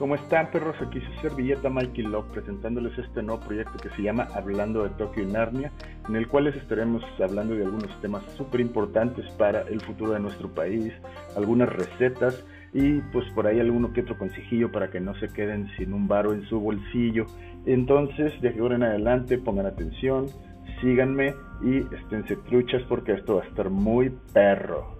¿Cómo están, perros? Aquí su servilleta Mikey Love presentándoles este nuevo proyecto que se llama Hablando de Tokio y Narnia, en el cual les estaremos hablando de algunos temas súper importantes para el futuro de nuestro país, algunas recetas y pues por ahí alguno que otro consejillo para que no se queden sin un varo en su bolsillo. Entonces, de ahora en adelante, pongan atención, síganme y esténse truchas porque esto va a estar muy perro.